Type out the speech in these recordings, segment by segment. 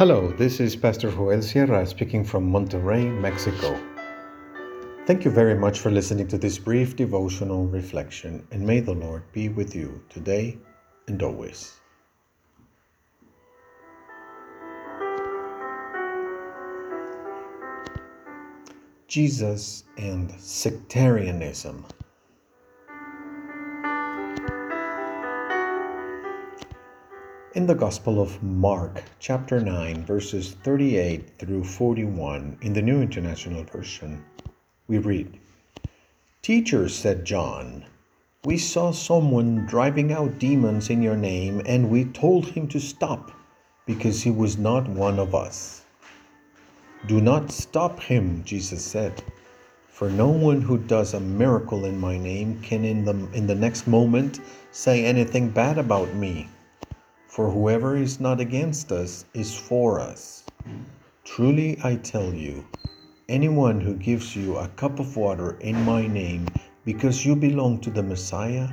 Hello, this is Pastor Joel Sierra speaking from Monterrey, Mexico. Thank you very much for listening to this brief devotional reflection, and may the Lord be with you today and always. Jesus and sectarianism. In the Gospel of Mark, chapter 9, verses 38 through 41, in the New International Version, we read Teacher, said John, we saw someone driving out demons in your name, and we told him to stop because he was not one of us. Do not stop him, Jesus said, for no one who does a miracle in my name can in the, in the next moment say anything bad about me. For whoever is not against us is for us. Truly I tell you, anyone who gives you a cup of water in my name because you belong to the Messiah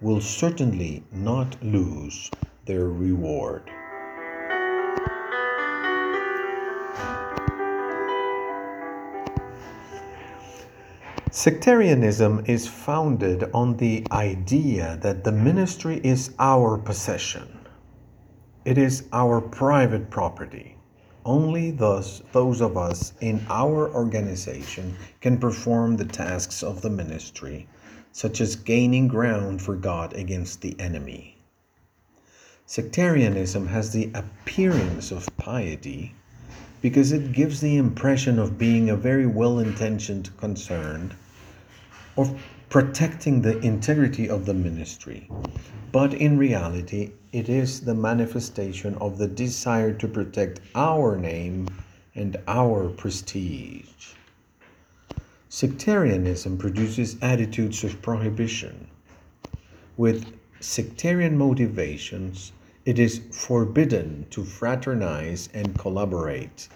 will certainly not lose their reward. Sectarianism is founded on the idea that the ministry is our possession it is our private property. Only thus those of us in our organization can perform the tasks of the ministry, such as gaining ground for God against the enemy. Sectarianism has the appearance of piety because it gives the impression of being a very well intentioned concern, of protecting the integrity of the ministry. But in reality, it is the manifestation of the desire to protect our name and our prestige. Sectarianism produces attitudes of prohibition. With sectarian motivations, it is forbidden to fraternize and collaborate.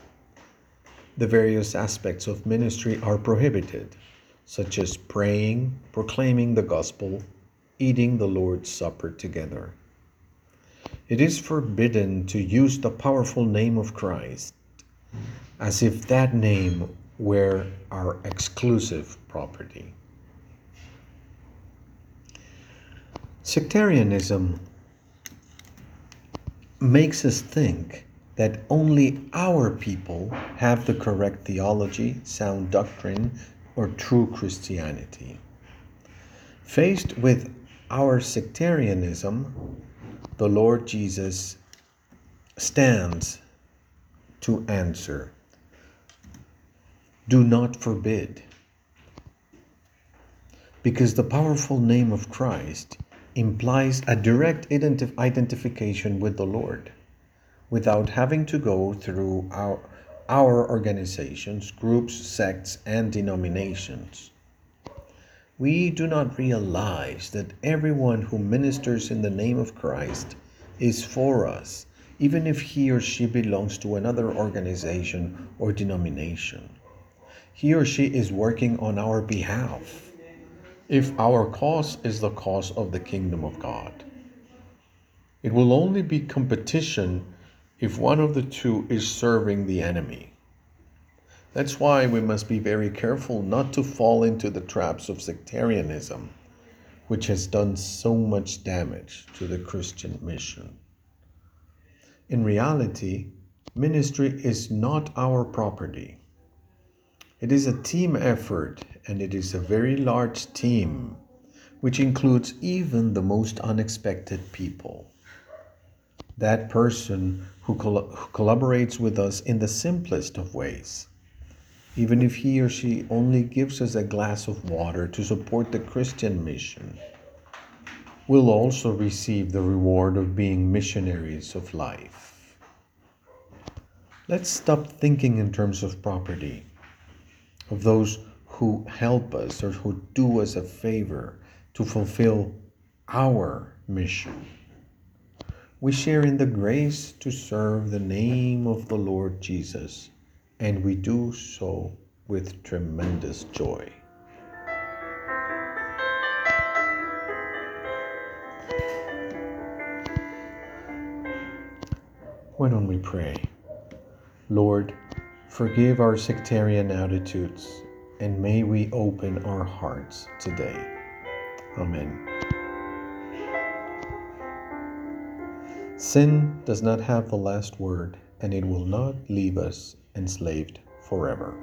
The various aspects of ministry are prohibited such as praying, proclaiming the gospel, eating the Lord's Supper together. It is forbidden to use the powerful name of Christ as if that name were our exclusive property. Sectarianism makes us think that only our people have the correct theology, sound doctrine, or true Christianity. Faced with our sectarianism, the Lord Jesus stands to answer Do not forbid. Because the powerful name of Christ implies a direct identif- identification with the Lord without having to go through our our organizations, groups, sects, and denominations. We do not realize that everyone who ministers in the name of Christ is for us, even if he or she belongs to another organization or denomination. He or she is working on our behalf if our cause is the cause of the kingdom of God. It will only be competition if one of the two is serving the enemy. That's why we must be very careful not to fall into the traps of sectarianism, which has done so much damage to the Christian mission. In reality, ministry is not our property. It is a team effort, and it is a very large team, which includes even the most unexpected people that person who, col- who collaborates with us in the simplest of ways. Even if he or she only gives us a glass of water to support the Christian mission, we'll also receive the reward of being missionaries of life. Let's stop thinking in terms of property, of those who help us or who do us a favor to fulfill our mission we share in the grace to serve the name of the Lord Jesus, and we do so with tremendous joy. Why don't we pray? Lord, forgive our sectarian attitudes, and may we open our hearts today. Amen. Sin does not have the last word, and it will not leave us enslaved forever.